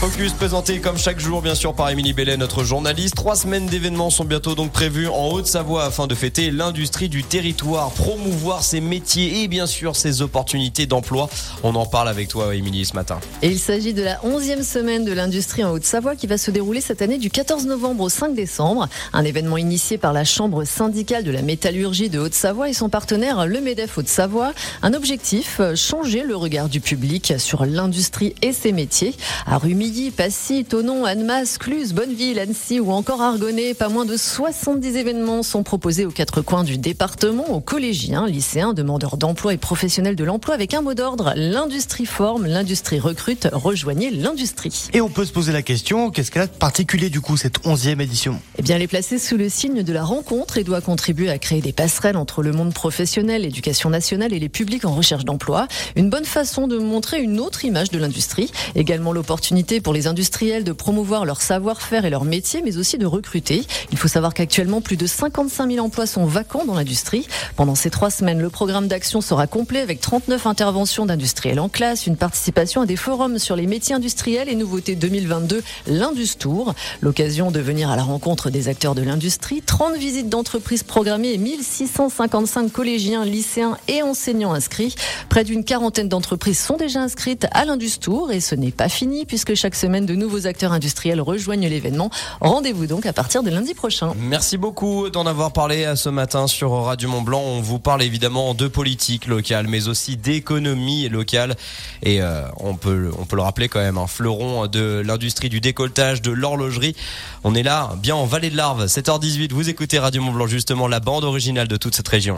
Focus présenté comme chaque jour, bien sûr, par Émilie Bellet, notre journaliste. Trois semaines d'événements sont bientôt donc prévues en Haute-Savoie afin de fêter l'industrie du territoire, promouvoir ses métiers et bien sûr ses opportunités d'emploi. On en parle avec toi, Émilie, ce matin. Et il s'agit de la 11e semaine de l'industrie en Haute-Savoie qui va se dérouler cette année du 14 novembre au 5 décembre. Un événement initié par la Chambre syndicale de la métallurgie de Haute-Savoie et son partenaire, le MEDEF Haute-Savoie. Un objectif, changer le regard du public sur l'industrie et ses métiers. À Passy, Tonon, Annemasse, Cluse, Bonneville, Annecy ou encore Argonnet. Pas moins de 70 événements sont proposés aux quatre coins du département, aux collégiens, lycéens, demandeurs d'emploi et professionnels de l'emploi avec un mot d'ordre. L'industrie forme, l'industrie recrute. Rejoignez l'industrie. Et on peut se poser la question, qu'est-ce qu'elle a de particulier du coup cette 11e édition? Eh bien, elle est placée sous le signe de la rencontre et doit contribuer à créer des passerelles entre le monde professionnel, l'éducation nationale et les publics en recherche d'emploi. Une bonne façon de montrer une autre image de l'industrie. Également l'opportunité pour les industriels de promouvoir leur savoir-faire et leur métier, mais aussi de recruter. Il faut savoir qu'actuellement, plus de 55 000 emplois sont vacants dans l'industrie. Pendant ces trois semaines, le programme d'action sera complet avec 39 interventions d'industriels en classe, une participation à des forums sur les métiers industriels et nouveautés 2022, l'Industour. L'occasion de venir à la rencontre des acteurs de l'industrie. 30 visites d'entreprises programmées et 1655 collégiens, lycéens et enseignants inscrits. Près d'une quarantaine d'entreprises sont déjà inscrites à l'Industour et ce n'est pas fini puisque chaque semaine, de nouveaux acteurs industriels rejoignent l'événement. Rendez-vous donc à partir de lundi prochain. Merci beaucoup d'en avoir parlé ce matin sur Radio Mont Blanc. On vous parle évidemment de politique locale, mais aussi d'économie locale. Et euh, on peut, le rappeler quand même, un fleuron de l'industrie du décolletage, de l'horlogerie. On est là, bien en vallée de l'Arve, 7h18. Vous écoutez Radio Mont Blanc, justement la bande originale de toute cette région.